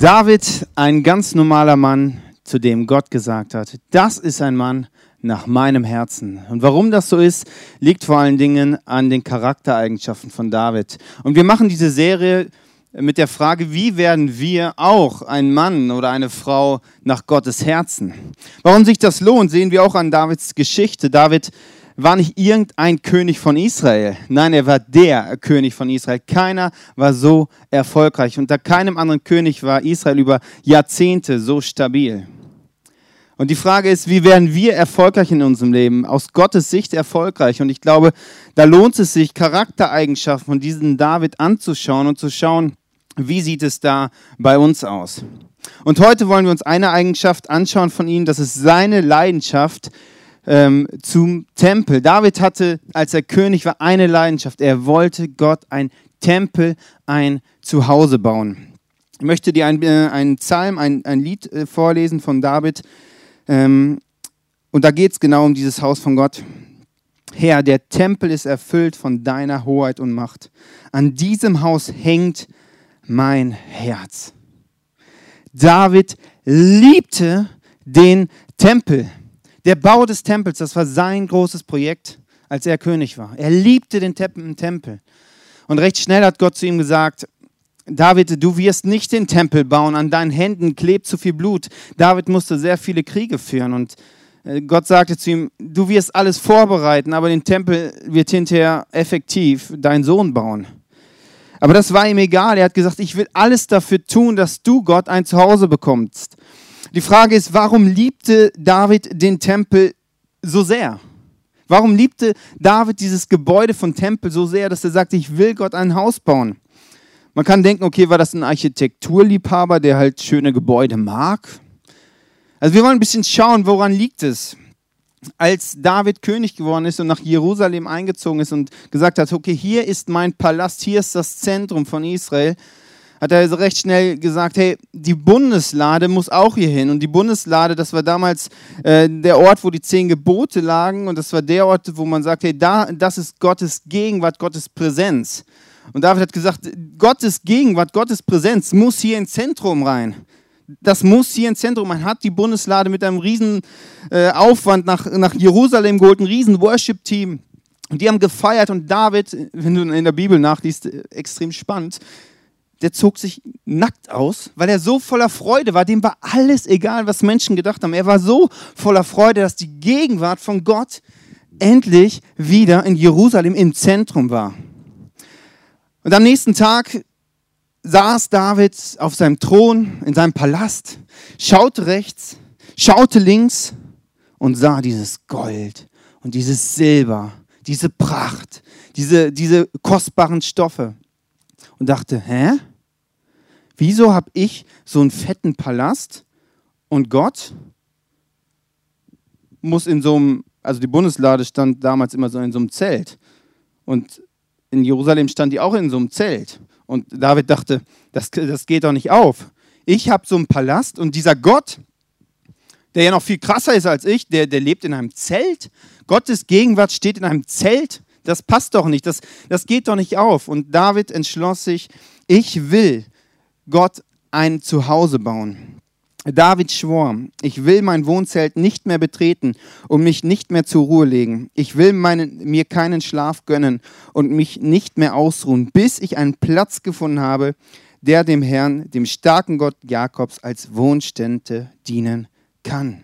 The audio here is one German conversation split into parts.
David, ein ganz normaler Mann, zu dem Gott gesagt hat, das ist ein Mann nach meinem Herzen. Und warum das so ist, liegt vor allen Dingen an den Charaktereigenschaften von David. Und wir machen diese Serie mit der Frage, wie werden wir auch ein Mann oder eine Frau nach Gottes Herzen? Warum sich das lohnt, sehen wir auch an Davids Geschichte. David war nicht irgendein König von Israel. Nein, er war der König von Israel. Keiner war so erfolgreich. Unter keinem anderen König war Israel über Jahrzehnte so stabil. Und die Frage ist, wie werden wir erfolgreich in unserem Leben? Aus Gottes Sicht erfolgreich. Und ich glaube, da lohnt es sich, Charaktereigenschaften von diesem David anzuschauen und zu schauen, wie sieht es da bei uns aus? Und heute wollen wir uns eine Eigenschaft anschauen von ihm, das ist seine Leidenschaft ähm, zum Tempel. David hatte, als er König war, eine Leidenschaft. Er wollte Gott ein Tempel, ein Zuhause bauen. Ich möchte dir einen, äh, einen Psalm, ein, ein Lied äh, vorlesen von David. Ähm, und da geht es genau um dieses Haus von Gott. Herr, der Tempel ist erfüllt von deiner Hoheit und Macht. An diesem Haus hängt mein Herz. David liebte den Tempel. Der Bau des Tempels, das war sein großes Projekt, als er König war. Er liebte den Tempel. Und recht schnell hat Gott zu ihm gesagt, David, du wirst nicht den Tempel bauen, an deinen Händen klebt zu viel Blut. David musste sehr viele Kriege führen und äh, Gott sagte zu ihm, du wirst alles vorbereiten, aber den Tempel wird hinterher effektiv dein Sohn bauen. Aber das war ihm egal. Er hat gesagt, ich will alles dafür tun, dass du Gott ein Zuhause bekommst. Die Frage ist, warum liebte David den Tempel so sehr? Warum liebte David dieses Gebäude von Tempel so sehr, dass er sagte, ich will Gott ein Haus bauen? Man kann denken, okay, war das ein Architekturliebhaber, der halt schöne Gebäude mag? Also wir wollen ein bisschen schauen, woran liegt es? Als David König geworden ist und nach Jerusalem eingezogen ist und gesagt hat, okay, hier ist mein Palast, hier ist das Zentrum von Israel, hat er also recht schnell gesagt, hey, die Bundeslade muss auch hier hin. Und die Bundeslade, das war damals äh, der Ort, wo die zehn Gebote lagen. Und das war der Ort, wo man sagt, hey, da, das ist Gottes Gegenwart, Gottes Präsenz. Und David hat gesagt, Gottes Gegenwart, Gottes Präsenz muss hier ins Zentrum rein. Das muss hier ins Zentrum. Man hat die Bundeslade mit einem riesen äh, Aufwand nach, nach Jerusalem geholt, ein riesen Worship-Team. Und die haben gefeiert und David, wenn du in der Bibel nachliest, äh, extrem spannend, der zog sich nackt aus, weil er so voller Freude war. Dem war alles egal, was Menschen gedacht haben. Er war so voller Freude, dass die Gegenwart von Gott endlich wieder in Jerusalem im Zentrum war. Und am nächsten Tag saß David auf seinem Thron in seinem Palast, schaute rechts, schaute links und sah dieses Gold und dieses Silber, diese Pracht, diese, diese kostbaren Stoffe und dachte, hä? Wieso habe ich so einen fetten Palast und Gott muss in so einem, also die Bundeslade stand damals immer so in so einem Zelt und in Jerusalem stand die auch in so einem Zelt. Und David dachte, das, das geht doch nicht auf. Ich habe so einen Palast und dieser Gott, der ja noch viel krasser ist als ich, der, der lebt in einem Zelt. Gottes Gegenwart steht in einem Zelt das passt doch nicht, das, das geht doch nicht auf. Und David entschloss sich, ich will Gott ein Zuhause bauen. David schwor, ich will mein Wohnzelt nicht mehr betreten und mich nicht mehr zur Ruhe legen. Ich will meinen, mir keinen Schlaf gönnen und mich nicht mehr ausruhen, bis ich einen Platz gefunden habe, der dem Herrn, dem starken Gott Jakobs, als Wohnstätte dienen kann.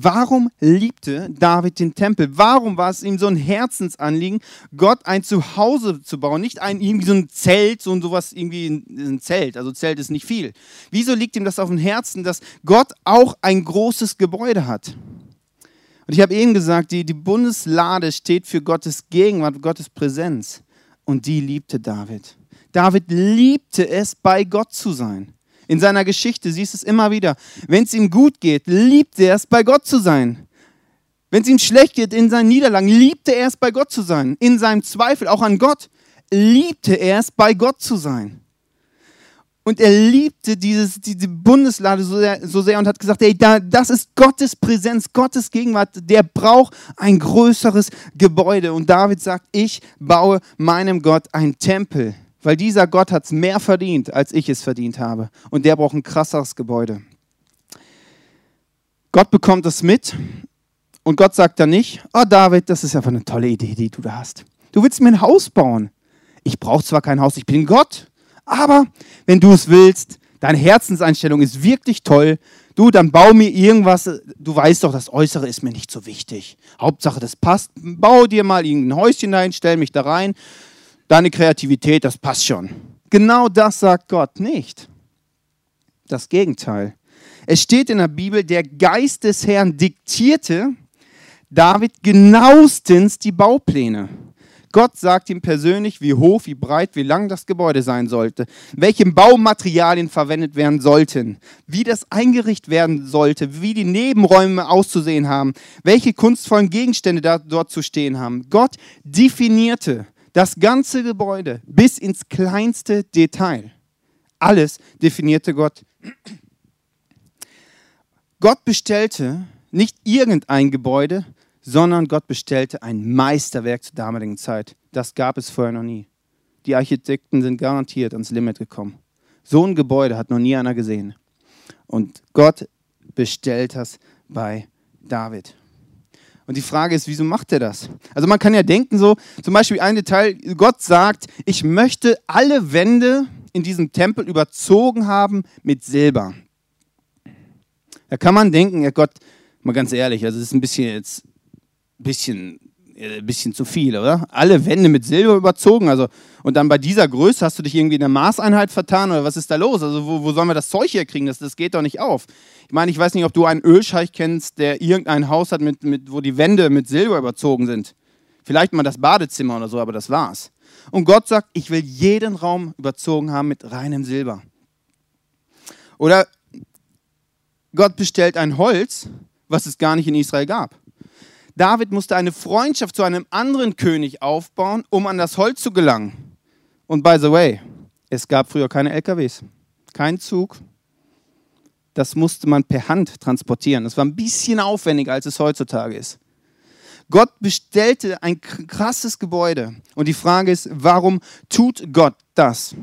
Warum liebte David den Tempel? Warum war es ihm so ein Herzensanliegen, Gott ein Zuhause zu bauen? Nicht ein irgendwie so ein Zelt, so ein sowas irgendwie ein Zelt. Also Zelt ist nicht viel. Wieso liegt ihm das auf dem Herzen, dass Gott auch ein großes Gebäude hat? Und ich habe eben gesagt, die, die Bundeslade steht für Gottes Gegenwart, Gottes Präsenz. Und die liebte David. David liebte es, bei Gott zu sein. In seiner Geschichte siehst es immer wieder. Wenn es ihm gut geht, liebt er es, bei Gott zu sein. Wenn es ihm schlecht geht in seinen Niederlagen, liebte er es, bei Gott zu sein. In seinem Zweifel, auch an Gott, liebte er es, bei Gott zu sein. Und er liebte dieses, diese Bundeslade so sehr, so sehr und hat gesagt, ey, da, das ist Gottes Präsenz, Gottes Gegenwart, der braucht ein größeres Gebäude. Und David sagt, ich baue meinem Gott ein Tempel. Weil dieser Gott hat es mehr verdient, als ich es verdient habe. Und der braucht ein krasseres Gebäude. Gott bekommt es mit und Gott sagt dann nicht, oh David, das ist einfach eine tolle Idee, die du da hast. Du willst mir ein Haus bauen. Ich brauche zwar kein Haus, ich bin Gott, aber wenn du es willst, deine Herzenseinstellung ist wirklich toll, du, dann bau mir irgendwas, du weißt doch, das Äußere ist mir nicht so wichtig. Hauptsache, das passt. Bau dir mal irgendein Häuschen rein, stell mich da rein. Deine Kreativität, das passt schon. Genau das sagt Gott nicht. Das Gegenteil. Es steht in der Bibel, der Geist des Herrn diktierte David genauestens die Baupläne. Gott sagt ihm persönlich, wie hoch, wie breit, wie lang das Gebäude sein sollte, welche Baumaterialien verwendet werden sollten, wie das eingerichtet werden sollte, wie die Nebenräume auszusehen haben, welche kunstvollen Gegenstände da, dort zu stehen haben. Gott definierte das ganze Gebäude bis ins kleinste Detail. Alles definierte Gott. Gott bestellte nicht irgendein Gebäude, sondern Gott bestellte ein Meisterwerk zur damaligen Zeit. Das gab es vorher noch nie. Die Architekten sind garantiert ans Limit gekommen. So ein Gebäude hat noch nie einer gesehen. Und Gott bestellt das bei David. Und die Frage ist, wieso macht er das? Also man kann ja denken so, zum Beispiel ein Detail, Gott sagt, ich möchte alle Wände in diesem Tempel überzogen haben mit Silber. Da kann man denken, ja Gott, mal ganz ehrlich, also das ist ein bisschen jetzt bisschen, äh, bisschen zu viel, oder? Alle Wände mit Silber überzogen, also und dann bei dieser Größe hast du dich irgendwie in der Maßeinheit vertan oder was ist da los? Also wo, wo sollen wir das Zeug herkriegen? Das, das geht doch nicht auf. Ich meine, ich weiß nicht, ob du einen Ölscheich kennst, der irgendein Haus hat, mit, mit, wo die Wände mit Silber überzogen sind. Vielleicht mal das Badezimmer oder so, aber das war's. Und Gott sagt, ich will jeden Raum überzogen haben mit reinem Silber. Oder Gott bestellt ein Holz, was es gar nicht in Israel gab. David musste eine Freundschaft zu einem anderen König aufbauen, um an das Holz zu gelangen. Und by the way, es gab früher keine LKWs, kein Zug. Das musste man per Hand transportieren. Das war ein bisschen aufwendiger, als es heutzutage ist. Gott bestellte ein krasses Gebäude. Und die Frage ist, warum tut Gott das?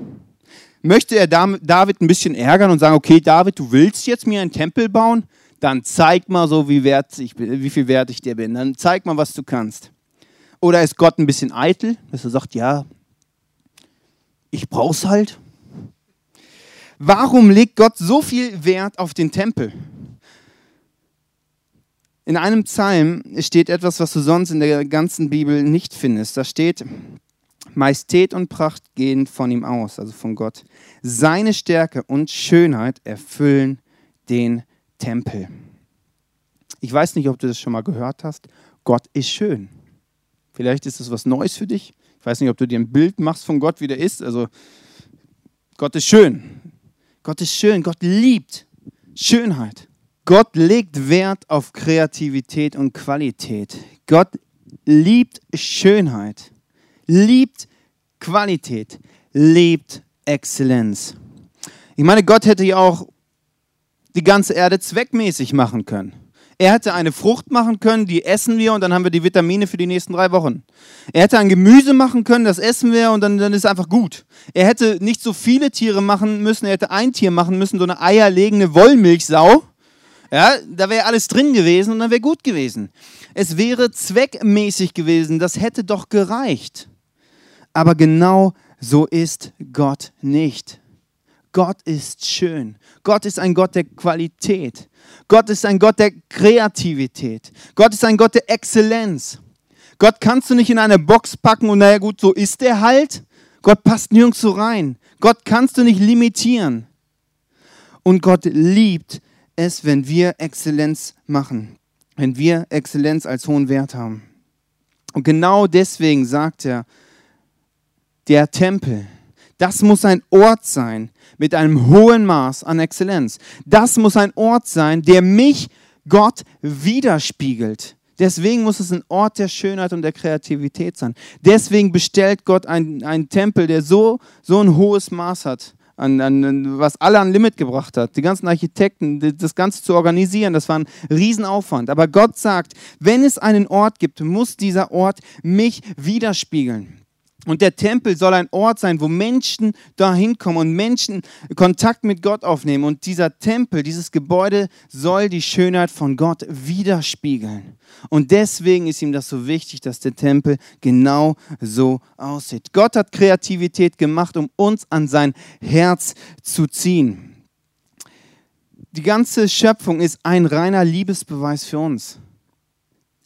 Möchte er David ein bisschen ärgern und sagen, okay, David, du willst jetzt mir einen Tempel bauen? Dann zeig mal so, wie, wert ich, wie viel wert ich dir bin. Dann zeig mal, was du kannst. Oder ist Gott ein bisschen eitel, dass er sagt, ja, ich brauch's halt. Warum legt Gott so viel Wert auf den Tempel? In einem Psalm steht etwas, was du sonst in der ganzen Bibel nicht findest. Da steht, Majestät und Pracht gehen von ihm aus, also von Gott. Seine Stärke und Schönheit erfüllen den Tempel. Ich weiß nicht, ob du das schon mal gehört hast. Gott ist schön. Vielleicht ist es was Neues für dich. Ich weiß nicht, ob du dir ein Bild machst von Gott, wie der ist. Also, Gott ist schön. Gott ist schön. Gott liebt Schönheit. Gott legt Wert auf Kreativität und Qualität. Gott liebt Schönheit, liebt Qualität, liebt Exzellenz. Ich meine, Gott hätte ja auch die ganze Erde zweckmäßig machen können. Er hätte eine Frucht machen können, die essen wir und dann haben wir die Vitamine für die nächsten drei Wochen. Er hätte ein Gemüse machen können, das essen wir und dann, dann ist einfach gut. Er hätte nicht so viele Tiere machen müssen, er hätte ein Tier machen müssen, so eine eierlegende Wollmilchsau. Ja, da wäre alles drin gewesen und dann wäre gut gewesen. Es wäre zweckmäßig gewesen, das hätte doch gereicht. Aber genau so ist Gott nicht. Gott ist schön. Gott ist ein Gott der Qualität. Gott ist ein Gott der Kreativität. Gott ist ein Gott der Exzellenz. Gott kannst du nicht in eine Box packen und naja gut, so ist er halt. Gott passt nirgends so rein. Gott kannst du nicht limitieren. Und Gott liebt es, wenn wir Exzellenz machen. Wenn wir Exzellenz als hohen Wert haben. Und genau deswegen sagt er, der Tempel, das muss ein Ort sein mit einem hohen Maß an Exzellenz. Das muss ein Ort sein, der mich, Gott, widerspiegelt. Deswegen muss es ein Ort der Schönheit und der Kreativität sein. Deswegen bestellt Gott einen, Tempel, der so, so ein hohes Maß hat, an, an, was alle an Limit gebracht hat. Die ganzen Architekten, das Ganze zu organisieren, das war ein Riesenaufwand. Aber Gott sagt, wenn es einen Ort gibt, muss dieser Ort mich widerspiegeln. Und der Tempel soll ein Ort sein, wo Menschen dahin kommen und Menschen Kontakt mit Gott aufnehmen. Und dieser Tempel, dieses Gebäude soll die Schönheit von Gott widerspiegeln. Und deswegen ist ihm das so wichtig, dass der Tempel genau so aussieht. Gott hat Kreativität gemacht, um uns an sein Herz zu ziehen. Die ganze Schöpfung ist ein reiner Liebesbeweis für uns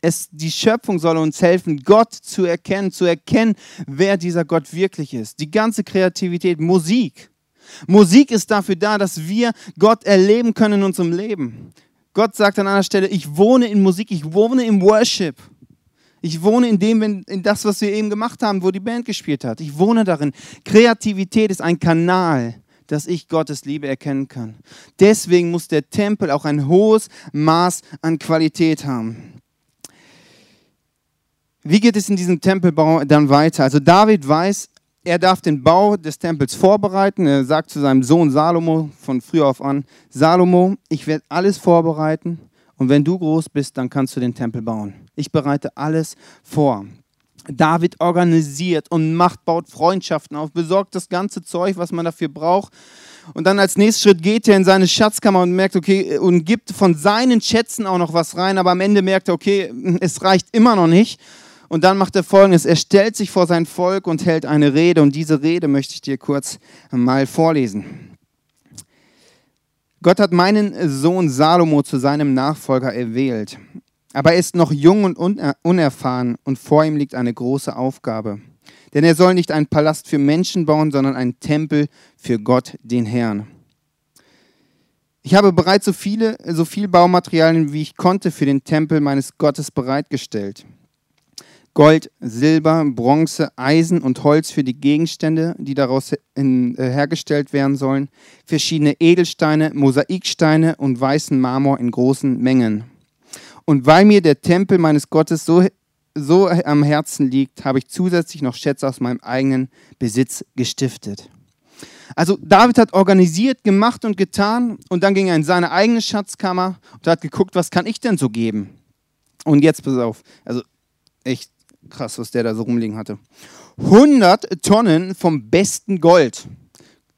es, die Schöpfung soll uns helfen, Gott zu erkennen, zu erkennen, wer dieser Gott wirklich ist. Die ganze Kreativität, Musik. Musik ist dafür da, dass wir Gott erleben können in unserem Leben. Gott sagt an einer Stelle, ich wohne in Musik, ich wohne im Worship. Ich wohne in dem, in das, was wir eben gemacht haben, wo die Band gespielt hat. Ich wohne darin. Kreativität ist ein Kanal, dass ich Gottes Liebe erkennen kann. Deswegen muss der Tempel auch ein hohes Maß an Qualität haben. Wie geht es in diesem Tempelbau dann weiter? Also David weiß, er darf den Bau des Tempels vorbereiten. Er sagt zu seinem Sohn Salomo von früh auf an, Salomo, ich werde alles vorbereiten und wenn du groß bist, dann kannst du den Tempel bauen. Ich bereite alles vor. David organisiert und macht, baut Freundschaften auf, besorgt das ganze Zeug, was man dafür braucht. Und dann als nächsten Schritt geht er in seine Schatzkammer und merkt, okay, und gibt von seinen Schätzen auch noch was rein, aber am Ende merkt er, okay, es reicht immer noch nicht. Und dann macht er folgendes: Er stellt sich vor sein Volk und hält eine Rede. Und diese Rede möchte ich dir kurz mal vorlesen. Gott hat meinen Sohn Salomo zu seinem Nachfolger erwählt. Aber er ist noch jung und unerfahren und vor ihm liegt eine große Aufgabe. Denn er soll nicht einen Palast für Menschen bauen, sondern einen Tempel für Gott, den Herrn. Ich habe bereits so viele, so viel Baumaterialien, wie ich konnte, für den Tempel meines Gottes bereitgestellt. Gold, Silber, Bronze, Eisen und Holz für die Gegenstände, die daraus in, äh, hergestellt werden sollen, verschiedene Edelsteine, Mosaiksteine und weißen Marmor in großen Mengen. Und weil mir der Tempel meines Gottes so, so am Herzen liegt, habe ich zusätzlich noch Schätze aus meinem eigenen Besitz gestiftet. Also David hat organisiert, gemacht und getan und dann ging er in seine eigene Schatzkammer und hat geguckt, was kann ich denn so geben? Und jetzt pass auf, also echt Krass, was der da so rumliegen hatte. 100 Tonnen vom besten Gold.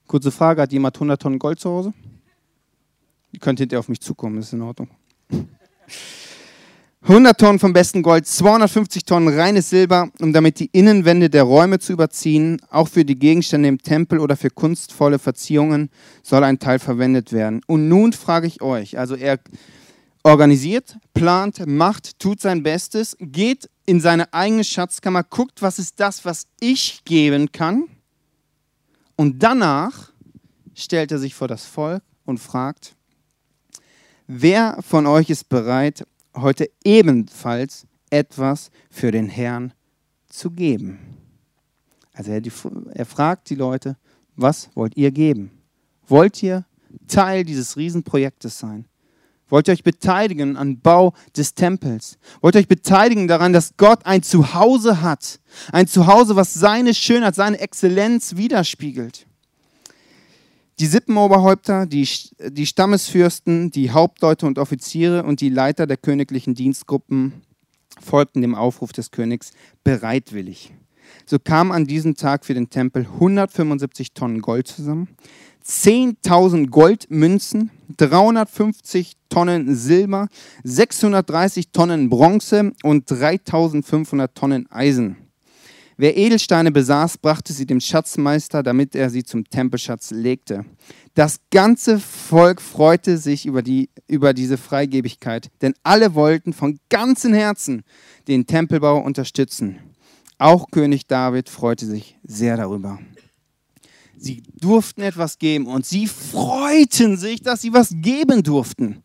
Kurze Frage, hat jemand 100 Tonnen Gold zu Hause? Ihr könnt hinterher auf mich zukommen, ist in Ordnung. 100 Tonnen vom besten Gold, 250 Tonnen reines Silber, um damit die Innenwände der Räume zu überziehen. Auch für die Gegenstände im Tempel oder für kunstvolle Verziehungen soll ein Teil verwendet werden. Und nun frage ich euch, also er organisiert, plant, macht, tut sein Bestes, geht in seine eigene Schatzkammer, guckt, was ist das, was ich geben kann. Und danach stellt er sich vor das Volk und fragt, wer von euch ist bereit, heute ebenfalls etwas für den Herrn zu geben? Also er, er fragt die Leute, was wollt ihr geben? Wollt ihr Teil dieses Riesenprojektes sein? Wollt ihr euch beteiligen am Bau des Tempels? Wollt ihr euch beteiligen daran, dass Gott ein Zuhause hat? Ein Zuhause, was seine Schönheit, seine Exzellenz widerspiegelt. Die Sippenoberhäupter, die, die Stammesfürsten, die Hauptleute und Offiziere und die Leiter der königlichen Dienstgruppen folgten dem Aufruf des Königs bereitwillig. So kamen an diesem Tag für den Tempel 175 Tonnen Gold zusammen, 10.000 Goldmünzen, 350 Tonnen Silber, 630 Tonnen Bronze und 3500 Tonnen Eisen. Wer Edelsteine besaß, brachte sie dem Schatzmeister, damit er sie zum Tempelschatz legte. Das ganze Volk freute sich über, die, über diese Freigebigkeit, denn alle wollten von ganzem Herzen den Tempelbau unterstützen. Auch König David freute sich sehr darüber. Sie durften etwas geben und sie freuten sich, dass sie was geben durften.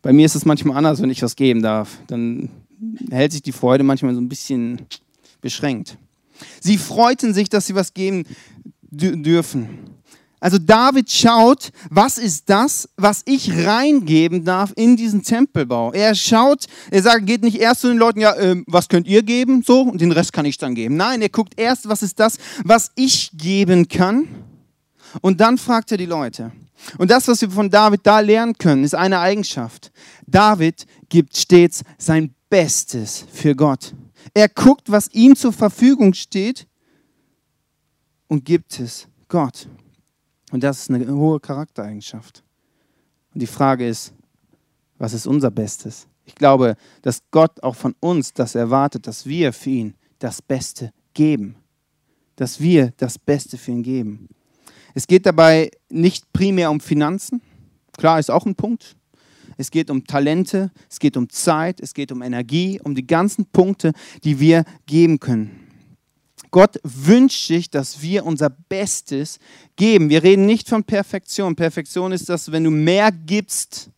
Bei mir ist es manchmal anders, wenn ich was geben darf. Dann hält sich die Freude manchmal so ein bisschen beschränkt. Sie freuten sich, dass sie was geben dürfen. Also David schaut, was ist das, was ich reingeben darf in diesen Tempelbau. Er schaut, er sagt, geht nicht erst zu den Leuten, ja, äh, was könnt ihr geben, so, und den Rest kann ich dann geben. Nein, er guckt erst, was ist das, was ich geben kann. Und dann fragt er die Leute. Und das, was wir von David da lernen können, ist eine Eigenschaft. David gibt stets sein Bestes für Gott. Er guckt, was ihm zur Verfügung steht und gibt es Gott. Und das ist eine hohe Charaktereigenschaft. Und die Frage ist, was ist unser Bestes? Ich glaube, dass Gott auch von uns das erwartet, dass wir für ihn das Beste geben. Dass wir das Beste für ihn geben. Es geht dabei nicht primär um Finanzen. Klar, ist auch ein Punkt. Es geht um Talente, es geht um Zeit, es geht um Energie, um die ganzen Punkte, die wir geben können. Gott wünscht sich, dass wir unser Bestes geben. Wir reden nicht von Perfektion. Perfektion ist das, wenn du mehr gibst,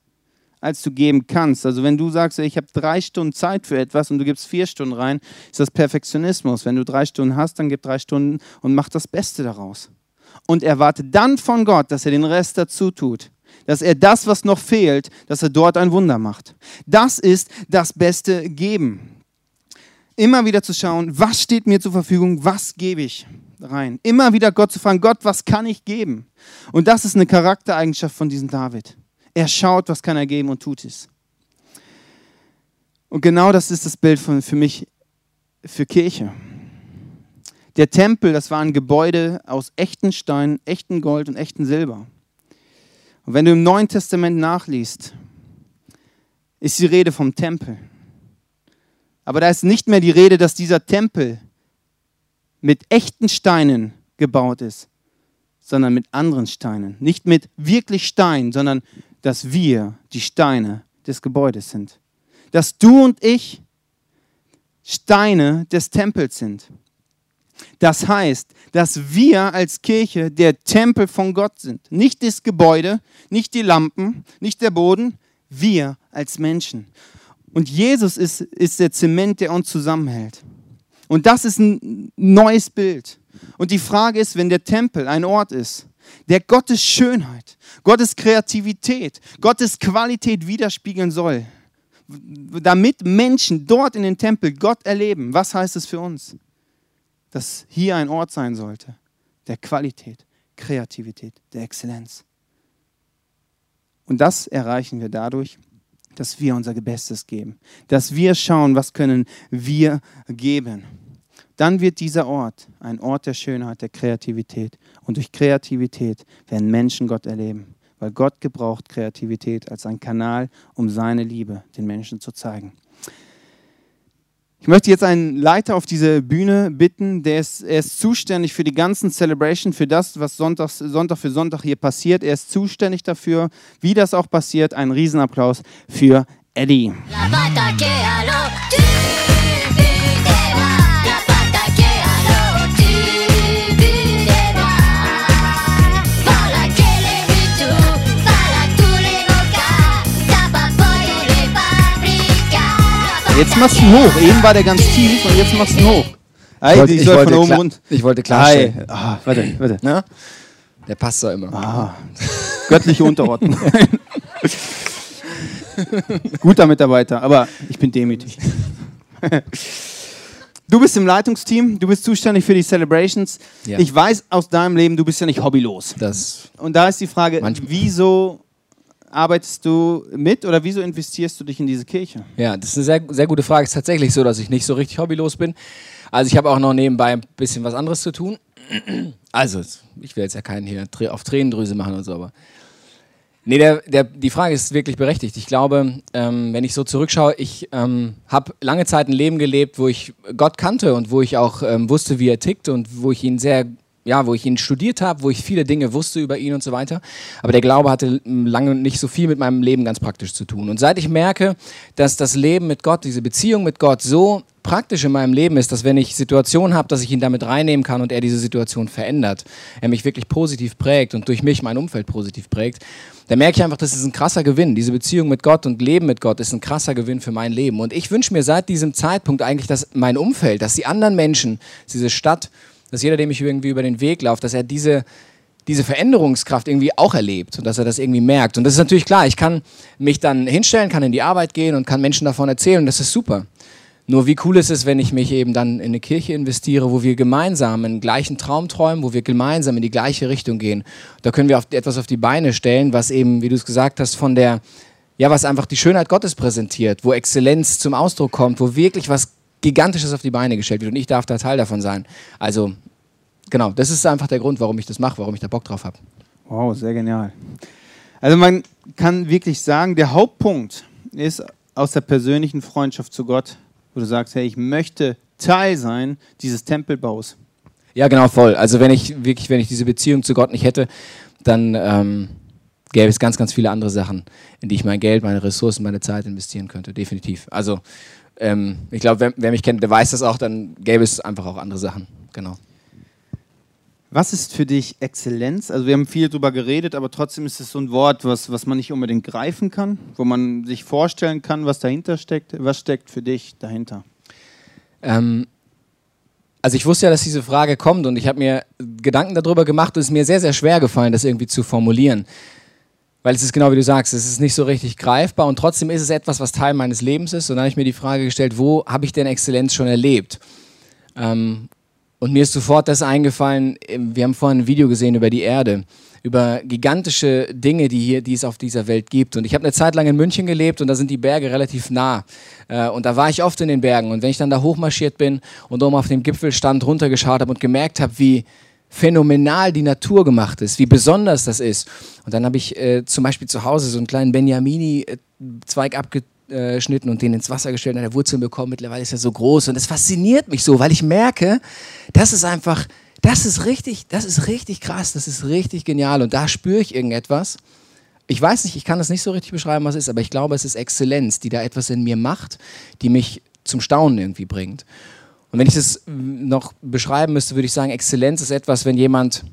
als du geben kannst. Also wenn du sagst, ich habe drei Stunden Zeit für etwas und du gibst vier Stunden rein, ist das Perfektionismus. Wenn du drei Stunden hast, dann gib drei Stunden und mach das Beste daraus. Und erwarte dann von Gott, dass er den Rest dazu tut. Dass er das, was noch fehlt, dass er dort ein Wunder macht. Das ist das beste Geben immer wieder zu schauen, was steht mir zur Verfügung, was gebe ich rein. Immer wieder Gott zu fragen, Gott, was kann ich geben? Und das ist eine Charaktereigenschaft von diesem David. Er schaut, was kann er geben und tut es. Und genau das ist das Bild von, für mich, für Kirche. Der Tempel, das war ein Gebäude aus echten Stein, echten Gold und echten Silber. Und wenn du im Neuen Testament nachliest, ist die Rede vom Tempel. Aber da ist nicht mehr die Rede, dass dieser Tempel mit echten Steinen gebaut ist, sondern mit anderen Steinen. Nicht mit wirklich Stein, sondern dass wir die Steine des Gebäudes sind. Dass du und ich Steine des Tempels sind. Das heißt, dass wir als Kirche der Tempel von Gott sind. Nicht das Gebäude, nicht die Lampen, nicht der Boden, wir als Menschen. Und Jesus ist, ist der Zement, der uns zusammenhält. Und das ist ein neues Bild. Und die Frage ist, wenn der Tempel ein Ort ist, der Gottes Schönheit, Gottes Kreativität, Gottes Qualität widerspiegeln soll, damit Menschen dort in den Tempel Gott erleben, was heißt es für uns? Dass hier ein Ort sein sollte, der Qualität, Kreativität, der Exzellenz. Und das erreichen wir dadurch, dass wir unser Bestes geben, dass wir schauen, was können wir geben. Dann wird dieser Ort ein Ort der Schönheit, der Kreativität. Und durch Kreativität werden Menschen Gott erleben, weil Gott gebraucht Kreativität als ein Kanal, um seine Liebe den Menschen zu zeigen. Ich möchte jetzt einen Leiter auf diese Bühne bitten, der ist, er ist zuständig für die ganzen Celebration, für das, was Sonntag, Sonntag für Sonntag hier passiert. Er ist zuständig dafür, wie das auch passiert. Ein Riesenapplaus für Eddie. Jetzt machst du ihn hoch. Eben war der ganz tief und jetzt machst du ihn hoch. Ich wollte, ich wollte, oben rund. Ich wollte klarstellen. Ah, warte, warte. Na? Der passt doch immer. Ah, göttliche Unterordnung. Guter Mitarbeiter, aber ich bin demütig. Du bist im Leitungsteam, du bist zuständig für die Celebrations. Ja. Ich weiß aus deinem Leben, du bist ja nicht hobbylos. Das Und da ist die Frage, wieso arbeitest du mit oder wieso investierst du dich in diese Kirche? Ja, das ist eine sehr, sehr gute Frage. Es ist tatsächlich so, dass ich nicht so richtig hobbylos bin. Also ich habe auch noch nebenbei ein bisschen was anderes zu tun. Also, ich will jetzt ja keinen hier auf Tränendrüse machen und so, aber. Nee, der, der, die Frage ist wirklich berechtigt. Ich glaube, ähm, wenn ich so zurückschaue, ich ähm, habe lange Zeit ein Leben gelebt, wo ich Gott kannte und wo ich auch ähm, wusste, wie er tickt und wo ich ihn sehr ja, wo ich ihn studiert habe, wo ich viele Dinge wusste über ihn und so weiter. Aber der Glaube hatte lange nicht so viel mit meinem Leben ganz praktisch zu tun. Und seit ich merke, dass das Leben mit Gott, diese Beziehung mit Gott so praktisch in meinem Leben ist, dass wenn ich Situationen habe, dass ich ihn damit reinnehmen kann und er diese Situation verändert, er mich wirklich positiv prägt und durch mich mein Umfeld positiv prägt, dann merke ich einfach, das ist ein krasser Gewinn. Diese Beziehung mit Gott und Leben mit Gott ist ein krasser Gewinn für mein Leben. Und ich wünsche mir seit diesem Zeitpunkt eigentlich, dass mein Umfeld, dass die anderen Menschen, diese Stadt, dass jeder, dem ich irgendwie über den Weg laufe, dass er diese, diese Veränderungskraft irgendwie auch erlebt und dass er das irgendwie merkt. Und das ist natürlich klar, ich kann mich dann hinstellen, kann in die Arbeit gehen und kann Menschen davon erzählen und das ist super. Nur wie cool ist es, wenn ich mich eben dann in eine Kirche investiere, wo wir gemeinsam einen gleichen Traum träumen, wo wir gemeinsam in die gleiche Richtung gehen. Da können wir etwas auf die Beine stellen, was eben, wie du es gesagt hast, von der, ja, was einfach die Schönheit Gottes präsentiert, wo Exzellenz zum Ausdruck kommt, wo wirklich was Gigantisches auf die Beine gestellt wird und ich darf da Teil davon sein. Also genau, das ist einfach der Grund, warum ich das mache, warum ich da Bock drauf habe. Wow, sehr genial. Also man kann wirklich sagen, der Hauptpunkt ist aus der persönlichen Freundschaft zu Gott, wo du sagst, hey, ich möchte Teil sein dieses Tempelbaus. Ja, genau, voll. Also wenn ich wirklich, wenn ich diese Beziehung zu Gott nicht hätte, dann ähm, gäbe es ganz, ganz viele andere Sachen, in die ich mein Geld, meine Ressourcen, meine Zeit investieren könnte. Definitiv. Also ähm, ich glaube, wer, wer mich kennt, der weiß das auch, dann gäbe es einfach auch andere Sachen. Genau. Was ist für dich Exzellenz? Also wir haben viel darüber geredet, aber trotzdem ist es so ein Wort, was, was man nicht unbedingt greifen kann, wo man sich vorstellen kann, was dahinter steckt. Was steckt für dich dahinter? Ähm, also ich wusste ja, dass diese Frage kommt und ich habe mir Gedanken darüber gemacht und es ist mir sehr, sehr schwer gefallen, das irgendwie zu formulieren. Weil es ist genau wie du sagst, es ist nicht so richtig greifbar und trotzdem ist es etwas, was Teil meines Lebens ist. Und dann habe ich mir die Frage gestellt, wo habe ich denn Exzellenz schon erlebt? Ähm, und mir ist sofort das eingefallen, wir haben vorhin ein Video gesehen über die Erde, über gigantische Dinge, die, hier, die es auf dieser Welt gibt. Und ich habe eine Zeit lang in München gelebt und da sind die Berge relativ nah. Äh, und da war ich oft in den Bergen. Und wenn ich dann da hochmarschiert bin und oben auf dem Gipfel stand, runtergeschaut habe und gemerkt habe, wie phänomenal die Natur gemacht ist, wie besonders das ist. Und dann habe ich äh, zum Beispiel zu Hause so einen kleinen Benjamini-Zweig abgezogen geschnitten und den ins Wasser gestellt und eine Wurzel bekommen. Mittlerweile ist er so groß und es fasziniert mich so, weil ich merke, das ist einfach, das ist richtig, das ist richtig krass, das ist richtig genial und da spüre ich irgendetwas. Ich weiß nicht, ich kann das nicht so richtig beschreiben, was es ist, aber ich glaube, es ist Exzellenz, die da etwas in mir macht, die mich zum Staunen irgendwie bringt. Und wenn ich das noch beschreiben müsste, würde ich sagen, Exzellenz ist etwas, wenn jemand,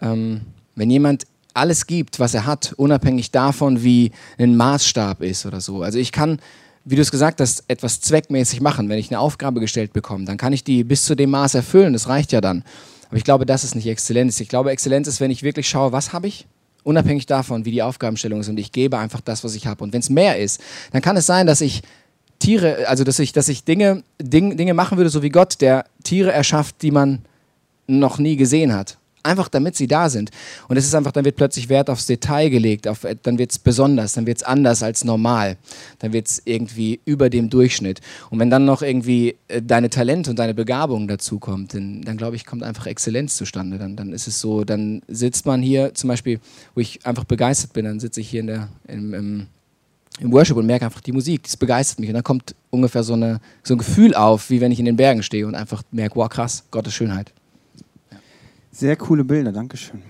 ähm, wenn jemand alles gibt, was er hat, unabhängig davon, wie ein Maßstab ist oder so. Also ich kann, wie du es gesagt hast, etwas zweckmäßig machen. Wenn ich eine Aufgabe gestellt bekomme, dann kann ich die bis zu dem Maß erfüllen. Das reicht ja dann. Aber ich glaube, das ist nicht Exzellenz. Ich glaube, Exzellenz ist, wenn ich wirklich schaue, was habe ich, unabhängig davon, wie die Aufgabenstellung ist und ich gebe einfach das, was ich habe. Und wenn es mehr ist, dann kann es sein, dass ich Tiere, also dass ich, dass ich Dinge, Ding, Dinge machen würde, so wie Gott, der Tiere erschafft, die man noch nie gesehen hat. Einfach damit sie da sind. Und es ist einfach, dann wird plötzlich Wert aufs Detail gelegt, auf, dann wird es besonders, dann wird es anders als normal, dann wird es irgendwie über dem Durchschnitt. Und wenn dann noch irgendwie äh, deine Talente und deine Begabung dazu kommt, dann, dann glaube ich, kommt einfach Exzellenz zustande. Dann, dann ist es so, dann sitzt man hier zum Beispiel, wo ich einfach begeistert bin, dann sitze ich hier in der, im, im im Worship und merke einfach die Musik, das begeistert mich. Und dann kommt ungefähr so, eine, so ein Gefühl auf, wie wenn ich in den Bergen stehe und einfach merke, wow, krass, Gottes Schönheit. Sehr coole Bilder, Dankeschön.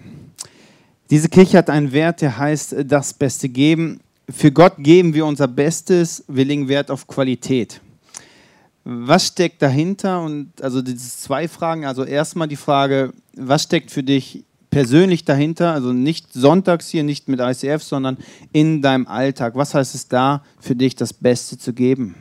Diese Kirche hat einen Wert, der heißt das Beste geben. Für Gott geben wir unser Bestes, wir legen Wert auf Qualität. Was steckt dahinter? Und also diese zwei Fragen. Also erstmal die Frage, was steckt für dich persönlich dahinter? Also nicht sonntags hier, nicht mit ICF, sondern in deinem Alltag. Was heißt es da für dich, das Beste zu geben?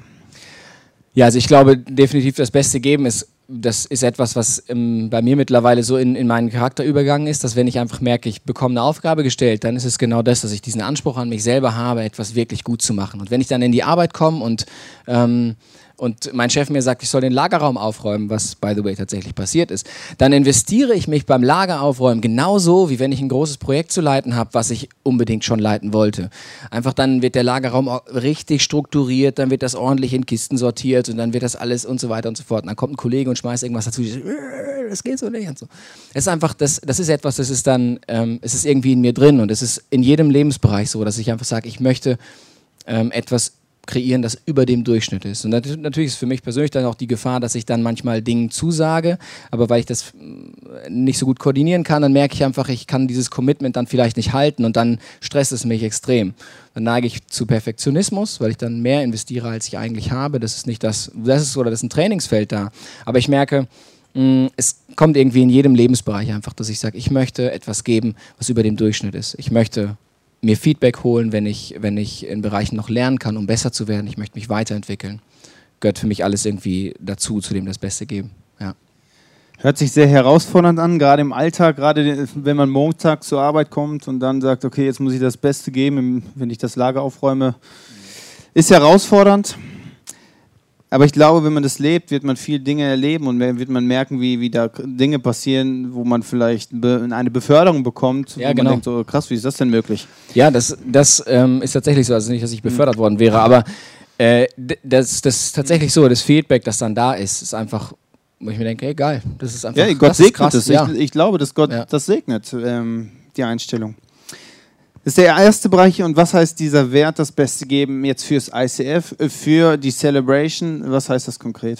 Ja, also ich glaube definitiv das Beste geben ist das ist etwas, was ähm, bei mir mittlerweile so in, in meinen Charakter übergangen ist, dass wenn ich einfach merke, ich bekomme eine Aufgabe gestellt, dann ist es genau das, dass ich diesen Anspruch an mich selber habe, etwas wirklich gut zu machen. Und wenn ich dann in die Arbeit komme und ähm, und mein Chef mir sagt, ich soll den Lagerraum aufräumen, was by the way tatsächlich passiert ist, dann investiere ich mich beim Lageraufräumen genauso, wie wenn ich ein großes Projekt zu leiten habe, was ich unbedingt schon leiten wollte. Einfach dann wird der Lagerraum richtig strukturiert, dann wird das ordentlich in Kisten sortiert und dann wird das alles und so weiter und so fort. Und dann kommt ein Kollege und schmeißt irgendwas dazu, äh, das geht so nicht und so. Es ist einfach, das, das ist etwas, das ist dann, ähm, es ist irgendwie in mir drin und es ist in jedem Lebensbereich so, dass ich einfach sage, ich möchte ähm, etwas kreieren, das über dem Durchschnitt ist. Und natürlich ist für mich persönlich dann auch die Gefahr, dass ich dann manchmal Dingen zusage, aber weil ich das mm, nicht so gut koordinieren kann, dann merke ich einfach, ich kann dieses Commitment dann vielleicht nicht halten und dann stresst es mich extrem. Dann neige ich zu Perfektionismus, weil ich dann mehr investiere, als ich eigentlich habe. Das ist nicht das, das ist oder das ist ein Trainingsfeld da. Aber ich merke, mm, es kommt irgendwie in jedem Lebensbereich einfach, dass ich sage, ich möchte etwas geben, was über dem Durchschnitt ist. Ich möchte mir Feedback holen, wenn ich, wenn ich in Bereichen noch lernen kann, um besser zu werden. Ich möchte mich weiterentwickeln. Gehört für mich alles irgendwie dazu, zu dem das Beste geben. Ja. Hört sich sehr herausfordernd an, gerade im Alltag, gerade wenn man Montag zur Arbeit kommt und dann sagt, okay, jetzt muss ich das Beste geben, wenn ich das Lager aufräume. Ist herausfordernd. Aber ich glaube, wenn man das lebt, wird man viel Dinge erleben und wird man merken, wie, wie da Dinge passieren, wo man vielleicht eine Beförderung bekommt. Ja, genau. Denkt, so, krass, wie ist das denn möglich? Ja, das, das ähm, ist tatsächlich so. Also nicht, dass ich befördert mhm. worden wäre, aber äh, das, das ist tatsächlich so. Das Feedback, das dann da ist, ist einfach wo ich mir denke, hey, geil, das ist einfach Ja, Gott segnet es. Ja. Ich, ich glaube, dass Gott Ja. das segnet, ähm, die Einstellung. Das ist der erste Bereich. Und was heißt dieser Wert, das Beste geben jetzt fürs ICF, für die Celebration? Was heißt das konkret?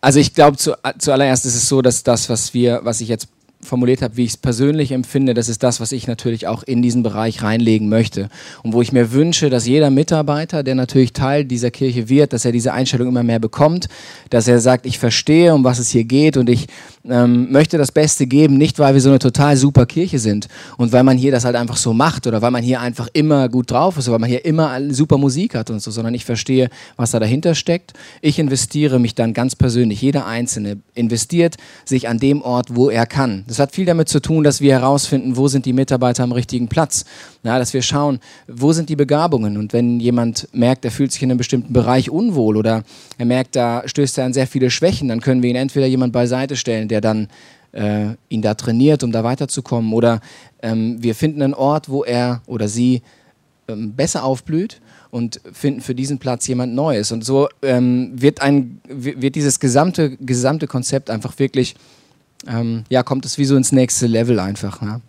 Also ich glaube, zu, zuallererst ist es so, dass das, was wir, was ich jetzt formuliert habe, wie ich es persönlich empfinde, das ist das, was ich natürlich auch in diesen Bereich reinlegen möchte. Und wo ich mir wünsche, dass jeder Mitarbeiter, der natürlich Teil dieser Kirche wird, dass er diese Einstellung immer mehr bekommt, dass er sagt, ich verstehe, um was es hier geht und ich ähm, möchte das Beste geben, nicht weil wir so eine total super Kirche sind und weil man hier das halt einfach so macht oder weil man hier einfach immer gut drauf ist oder weil man hier immer super Musik hat und so, sondern ich verstehe, was da dahinter steckt. Ich investiere mich dann ganz persönlich, jeder Einzelne investiert sich an dem Ort, wo er kann. Das hat viel damit zu tun, dass wir herausfinden, wo sind die Mitarbeiter am richtigen Platz. Ja, dass wir schauen, wo sind die Begabungen. Und wenn jemand merkt, er fühlt sich in einem bestimmten Bereich unwohl oder er merkt, da stößt er an sehr viele Schwächen, dann können wir ihn entweder jemand beiseite stellen, der dann äh, ihn da trainiert, um da weiterzukommen. Oder ähm, wir finden einen Ort, wo er oder sie ähm, besser aufblüht und finden für diesen Platz jemand Neues. Und so ähm, wird, ein, wi- wird dieses gesamte, gesamte Konzept einfach wirklich, ähm, ja, kommt es wie so ins nächste Level einfach. Ja?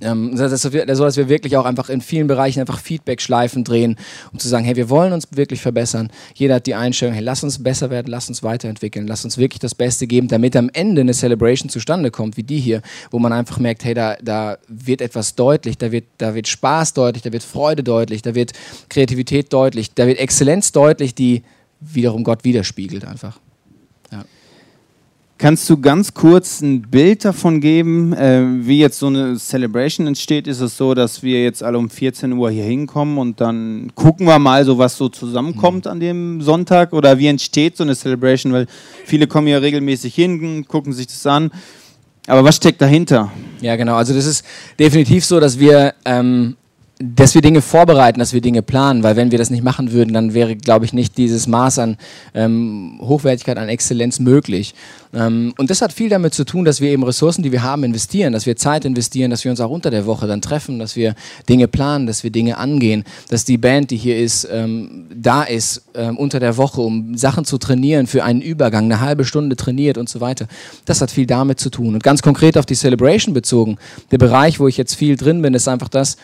Ähm, dass wir, so, dass wir wirklich auch einfach in vielen Bereichen einfach Feedback-Schleifen drehen, um zu sagen, hey, wir wollen uns wirklich verbessern. Jeder hat die Einstellung, hey, lass uns besser werden, lass uns weiterentwickeln, lass uns wirklich das Beste geben, damit am Ende eine Celebration zustande kommt, wie die hier, wo man einfach merkt, hey, da, da wird etwas deutlich, da wird, da wird Spaß deutlich, da wird Freude deutlich, da wird Kreativität deutlich, da wird Exzellenz deutlich, die wiederum Gott widerspiegelt einfach. Kannst du ganz kurz ein Bild davon geben, äh, wie jetzt so eine Celebration entsteht? Ist es so, dass wir jetzt alle um 14 Uhr hier hinkommen und dann gucken wir mal so, was so zusammenkommt an dem Sonntag? Oder wie entsteht so eine Celebration? Weil viele kommen ja regelmäßig hin, gucken sich das an. Aber was steckt dahinter? Ja, genau. Also das ist definitiv so, dass wir, ähm, dass wir Dinge vorbereiten, dass wir Dinge planen, weil wenn wir das nicht machen würden, dann wäre, glaube ich, nicht dieses Maß an ähm, Hochwertigkeit, an Exzellenz möglich. Ähm, und das hat viel damit zu tun, dass wir eben Ressourcen, die wir haben, investieren, dass wir Zeit investieren, dass wir uns auch unter der Woche dann treffen, dass wir Dinge planen, dass wir Dinge angehen, dass die Band, die hier ist, ähm, da ist ähm, unter der Woche, um Sachen zu trainieren für einen Übergang, eine halbe Stunde trainiert und so weiter. Das hat viel damit zu tun. Und ganz konkret auf die Celebration bezogen, der Bereich, wo ich jetzt viel drin bin, ist einfach das,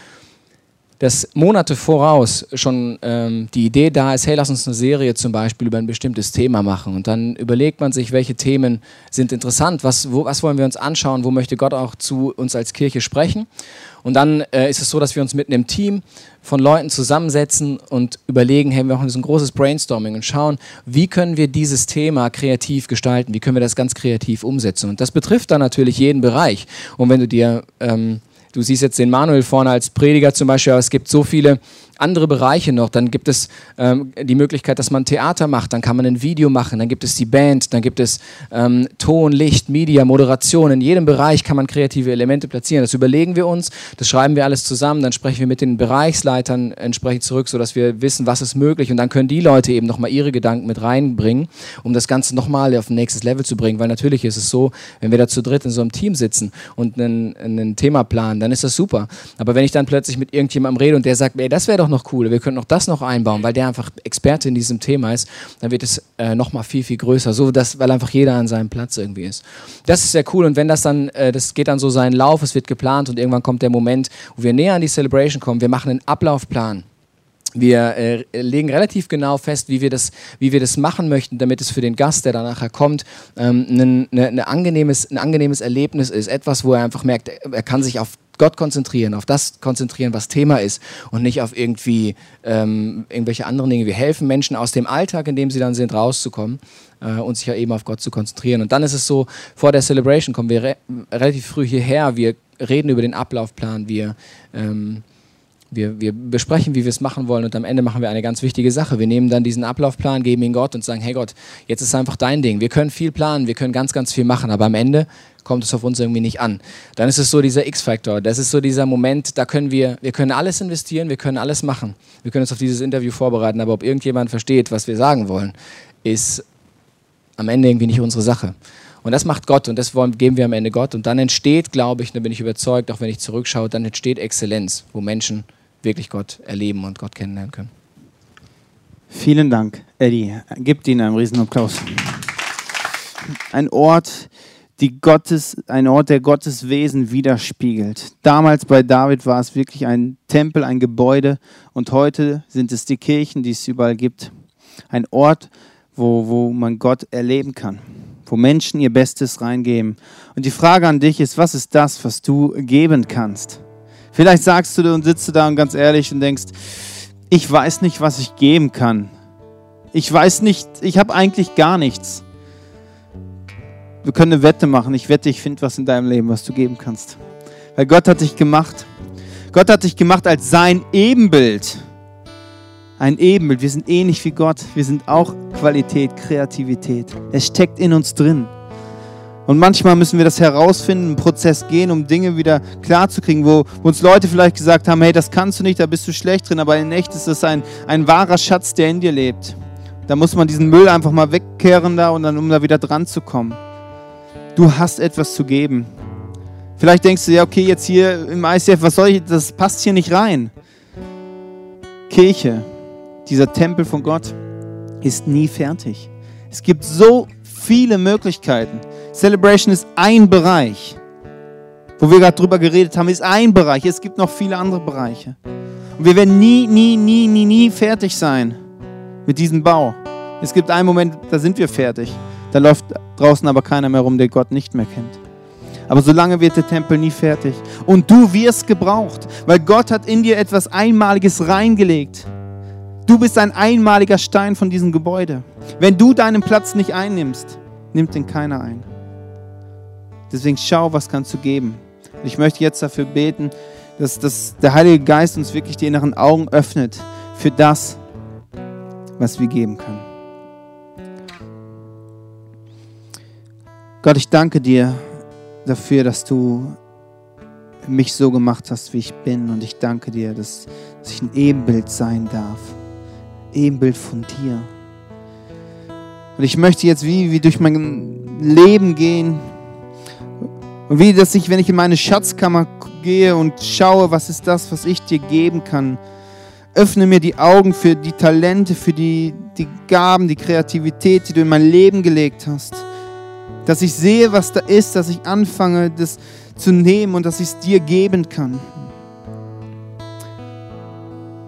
dass Monate voraus schon ähm, die Idee da ist, hey, lass uns eine Serie zum Beispiel über ein bestimmtes Thema machen. Und dann überlegt man sich, welche Themen sind interessant, was, wo, was wollen wir uns anschauen, wo möchte Gott auch zu uns als Kirche sprechen. Und dann äh, ist es so, dass wir uns mit einem Team von Leuten zusammensetzen und überlegen, hey, wir machen so ein großes Brainstorming und schauen, wie können wir dieses Thema kreativ gestalten, wie können wir das ganz kreativ umsetzen. Und das betrifft dann natürlich jeden Bereich. Und wenn du dir... Ähm, Du siehst jetzt den Manuel vorne als Prediger zum Beispiel, aber es gibt so viele andere Bereiche noch. Dann gibt es ähm, die Möglichkeit, dass man Theater macht, dann kann man ein Video machen, dann gibt es die Band, dann gibt es ähm, Ton, Licht, Media, Moderation. In jedem Bereich kann man kreative Elemente platzieren. Das überlegen wir uns, das schreiben wir alles zusammen, dann sprechen wir mit den Bereichsleitern entsprechend zurück, sodass wir wissen, was ist möglich. Und dann können die Leute eben nochmal ihre Gedanken mit reinbringen, um das Ganze nochmal auf ein nächstes Level zu bringen. Weil natürlich ist es so, wenn wir da zu dritt in so einem Team sitzen und ein, ein Thema planen, dann ist das super. Aber wenn ich dann plötzlich mit irgendjemandem rede und der sagt, ey, das wäre doch noch cool, wir könnten noch das noch einbauen, weil der einfach Experte in diesem Thema ist, dann wird es äh, nochmal viel, viel größer, so dass, weil einfach jeder an seinem Platz irgendwie ist. Das ist sehr cool und wenn das dann, äh, das geht dann so seinen Lauf, es wird geplant und irgendwann kommt der Moment, wo wir näher an die Celebration kommen, wir machen einen Ablaufplan. Wir äh, legen relativ genau fest, wie wir, das, wie wir das machen möchten, damit es für den Gast, der da nachher kommt, ähm, ein, eine, eine angenehmes, ein angenehmes Erlebnis ist. Etwas, wo er einfach merkt, er kann sich auf Gott konzentrieren, auf das konzentrieren, was Thema ist und nicht auf irgendwie ähm, irgendwelche anderen Dinge. Wir helfen Menschen aus dem Alltag, in dem sie dann sind, rauszukommen äh, und sich ja eben auf Gott zu konzentrieren. Und dann ist es so, vor der Celebration kommen wir re relativ früh hierher, wir reden über den Ablaufplan, wir ähm, wir, wir besprechen, wie wir es machen wollen und am Ende machen wir eine ganz wichtige Sache. Wir nehmen dann diesen Ablaufplan, geben ihn Gott und sagen, hey Gott, jetzt ist einfach dein Ding. Wir können viel planen, wir können ganz, ganz viel machen, aber am Ende kommt es auf uns irgendwie nicht an. Dann ist es so dieser X-Faktor, das ist so dieser Moment, da können wir, wir können alles investieren, wir können alles machen. Wir können uns auf dieses Interview vorbereiten, aber ob irgendjemand versteht, was wir sagen wollen, ist am Ende irgendwie nicht unsere Sache. Und das macht Gott und das geben wir am Ende Gott. Und dann entsteht, glaube ich, da bin ich überzeugt, auch wenn ich zurückschaue, dann entsteht Exzellenz, wo Menschen wirklich Gott erleben und Gott kennenlernen können. Vielen Dank, Eddie. Gebt ihnen einen riesen ein Ort, die Gottes, ein Ort, der Gottes Wesen widerspiegelt. Damals bei David war es wirklich ein Tempel, ein Gebäude und heute sind es die Kirchen, die es überall gibt. Ein Ort, wo, wo man Gott erleben kann, wo Menschen ihr Bestes reingeben. Und die Frage an dich ist, was ist das, was du geben kannst? Vielleicht sagst du und sitzt du da und ganz ehrlich und denkst, ich weiß nicht, was ich geben kann. Ich weiß nicht, ich habe eigentlich gar nichts. Wir können eine Wette machen. Ich wette, ich finde was in deinem Leben, was du geben kannst. Weil Gott hat dich gemacht. Gott hat dich gemacht als sein Ebenbild. Ein Ebenbild. Wir sind ähnlich wie Gott. Wir sind auch Qualität, Kreativität. Es steckt in uns drin. Und manchmal müssen wir das herausfinden, einen Prozess gehen, um Dinge wieder klarzukriegen, wo, wo uns Leute vielleicht gesagt haben, hey, das kannst du nicht, da bist du schlecht drin, aber in echt ist es ein, ein wahrer Schatz, der in dir lebt. Da muss man diesen Müll einfach mal wegkehren da und dann, um da wieder dran zu kommen. Du hast etwas zu geben. Vielleicht denkst du, ja, okay, jetzt hier im ICF, was soll ich, das passt hier nicht rein. Kirche, dieser Tempel von Gott, ist nie fertig. Es gibt so viele Möglichkeiten. Celebration ist ein Bereich. Wo wir gerade drüber geredet haben, ist ein Bereich. Es gibt noch viele andere Bereiche. Und wir werden nie, nie, nie, nie, nie fertig sein mit diesem Bau. Es gibt einen Moment, da sind wir fertig. Da läuft draußen aber keiner mehr rum, der Gott nicht mehr kennt. Aber solange wird der Tempel nie fertig. Und du wirst gebraucht, weil Gott hat in dir etwas Einmaliges reingelegt. Du bist ein einmaliger Stein von diesem Gebäude. Wenn du deinen Platz nicht einnimmst, nimmt den keiner ein. Deswegen schau, was kannst du geben. Und ich möchte jetzt dafür beten, dass, dass der Heilige Geist uns wirklich die inneren Augen öffnet für das, was wir geben können. Gott, ich danke dir dafür, dass du mich so gemacht hast, wie ich bin. Und ich danke dir, dass, dass ich ein Ebenbild sein darf. Ebenbild von dir. Und ich möchte jetzt wie, wie durch mein Leben gehen. Und wie, dass ich, wenn ich in meine Schatzkammer gehe und schaue, was ist das, was ich dir geben kann, öffne mir die Augen für die Talente, für die, die Gaben, die Kreativität, die du in mein Leben gelegt hast dass ich sehe, was da ist, dass ich anfange, das zu nehmen und dass ich es dir geben kann.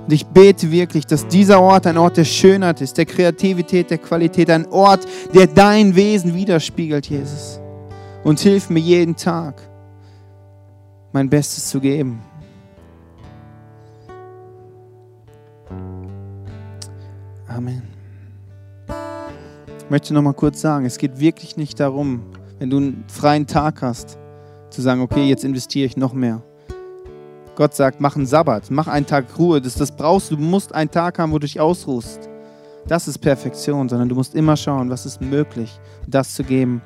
Und ich bete wirklich, dass dieser Ort ein Ort der Schönheit ist, der Kreativität, der Qualität, ein Ort, der dein Wesen widerspiegelt, Jesus. Und hilf mir jeden Tag, mein Bestes zu geben. Amen. Ich möchte noch mal kurz sagen, es geht wirklich nicht darum, wenn du einen freien Tag hast, zu sagen, okay, jetzt investiere ich noch mehr. Gott sagt, mach einen Sabbat, mach einen Tag Ruhe. Das, das brauchst du. Du musst einen Tag haben, wo du dich ausruhst. Das ist Perfektion, sondern du musst immer schauen, was ist möglich, das zu geben.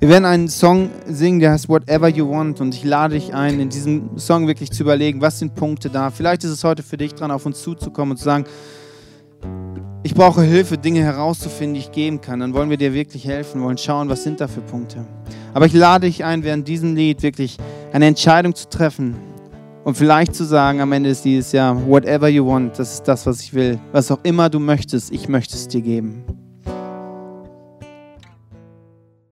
Wir werden einen Song singen, der heißt Whatever You Want. Und ich lade dich ein, in diesem Song wirklich zu überlegen, was sind Punkte da. Vielleicht ist es heute für dich dran, auf uns zuzukommen und zu sagen, ich brauche Hilfe, Dinge herauszufinden, die ich geben kann. Dann wollen wir dir wirklich helfen, wollen schauen, was sind da für Punkte. Aber ich lade dich ein, während diesem Lied wirklich eine Entscheidung zu treffen und vielleicht zu sagen am Ende des Liedes, ja, whatever you want, das ist das, was ich will. Was auch immer du möchtest, ich möchte es dir geben.